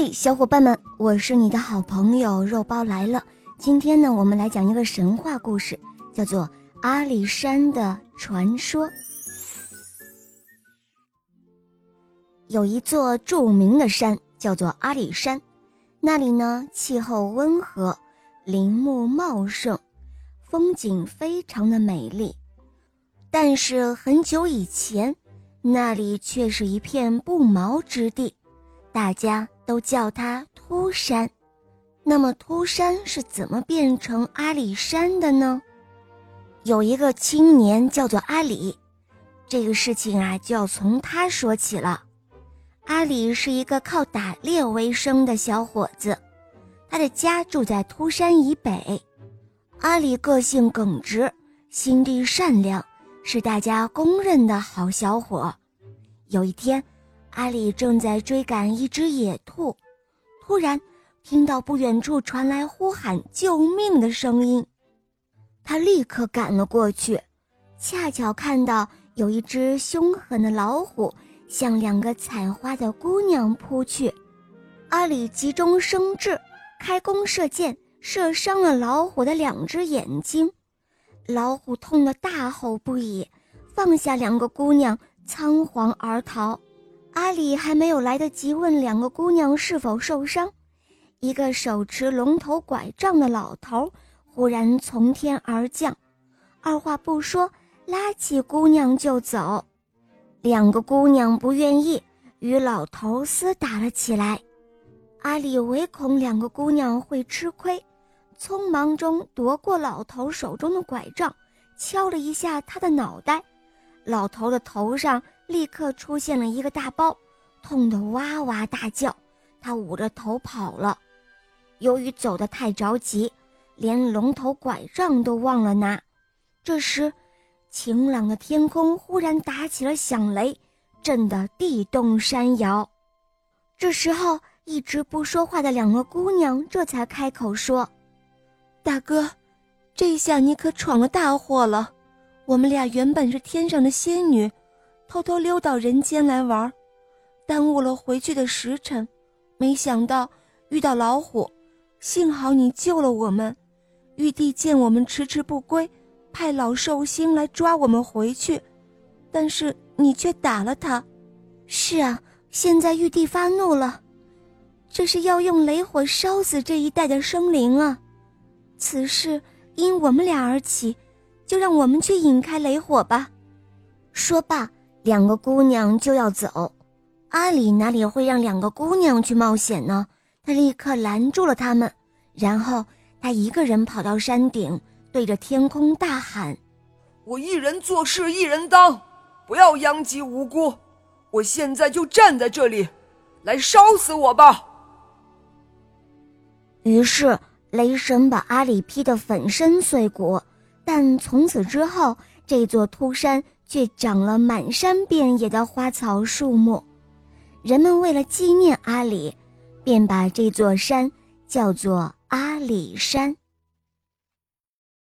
嘿，小伙伴们，我是你的好朋友肉包来了。今天呢，我们来讲一个神话故事，叫做《阿里山的传说》。有一座著名的山，叫做阿里山，那里呢，气候温和，林木茂盛，风景非常的美丽。但是很久以前，那里却是一片不毛之地，大家。都叫它秃山，那么秃山是怎么变成阿里山的呢？有一个青年叫做阿里，这个事情啊就要从他说起了。阿里是一个靠打猎为生的小伙子，他的家住在秃山以北。阿里个性耿直，心地善良，是大家公认的好小伙。有一天。阿里正在追赶一只野兔，突然听到不远处传来呼喊救命的声音，他立刻赶了过去，恰巧看到有一只凶狠的老虎向两个采花的姑娘扑去。阿里急中生智，开弓射箭，射伤了老虎的两只眼睛，老虎痛得大吼不已，放下两个姑娘，仓皇而逃。阿里还没有来得及问两个姑娘是否受伤，一个手持龙头拐杖的老头忽然从天而降，二话不说拉起姑娘就走。两个姑娘不愿意，与老头厮打了起来。阿里唯恐两个姑娘会吃亏，匆忙中夺过老头手中的拐杖，敲了一下他的脑袋，老头的头上。立刻出现了一个大包，痛得哇哇大叫。他捂着头跑了。由于走得太着急，连龙头拐杖都忘了拿。这时，晴朗的天空忽然打起了响雷，震得地动山摇。这时候，一直不说话的两个姑娘这才开口说：“大哥，这下你可闯了大祸了。我们俩原本是天上的仙女。”偷偷溜到人间来玩，耽误了回去的时辰，没想到遇到老虎，幸好你救了我们。玉帝见我们迟迟不归，派老寿星来抓我们回去，但是你却打了他。是啊，现在玉帝发怒了，这是要用雷火烧死这一代的生灵啊！此事因我们俩而起，就让我们去引开雷火吧。说罢。两个姑娘就要走，阿里哪里会让两个姑娘去冒险呢？他立刻拦住了他们，然后他一个人跑到山顶，对着天空大喊：“我一人做事一人当，不要殃及无辜！我现在就站在这里，来烧死我吧！”于是雷神把阿里劈得粉身碎骨，但从此之后，这座秃山。却长了满山遍野的花草树木，人们为了纪念阿里，便把这座山叫做阿里山。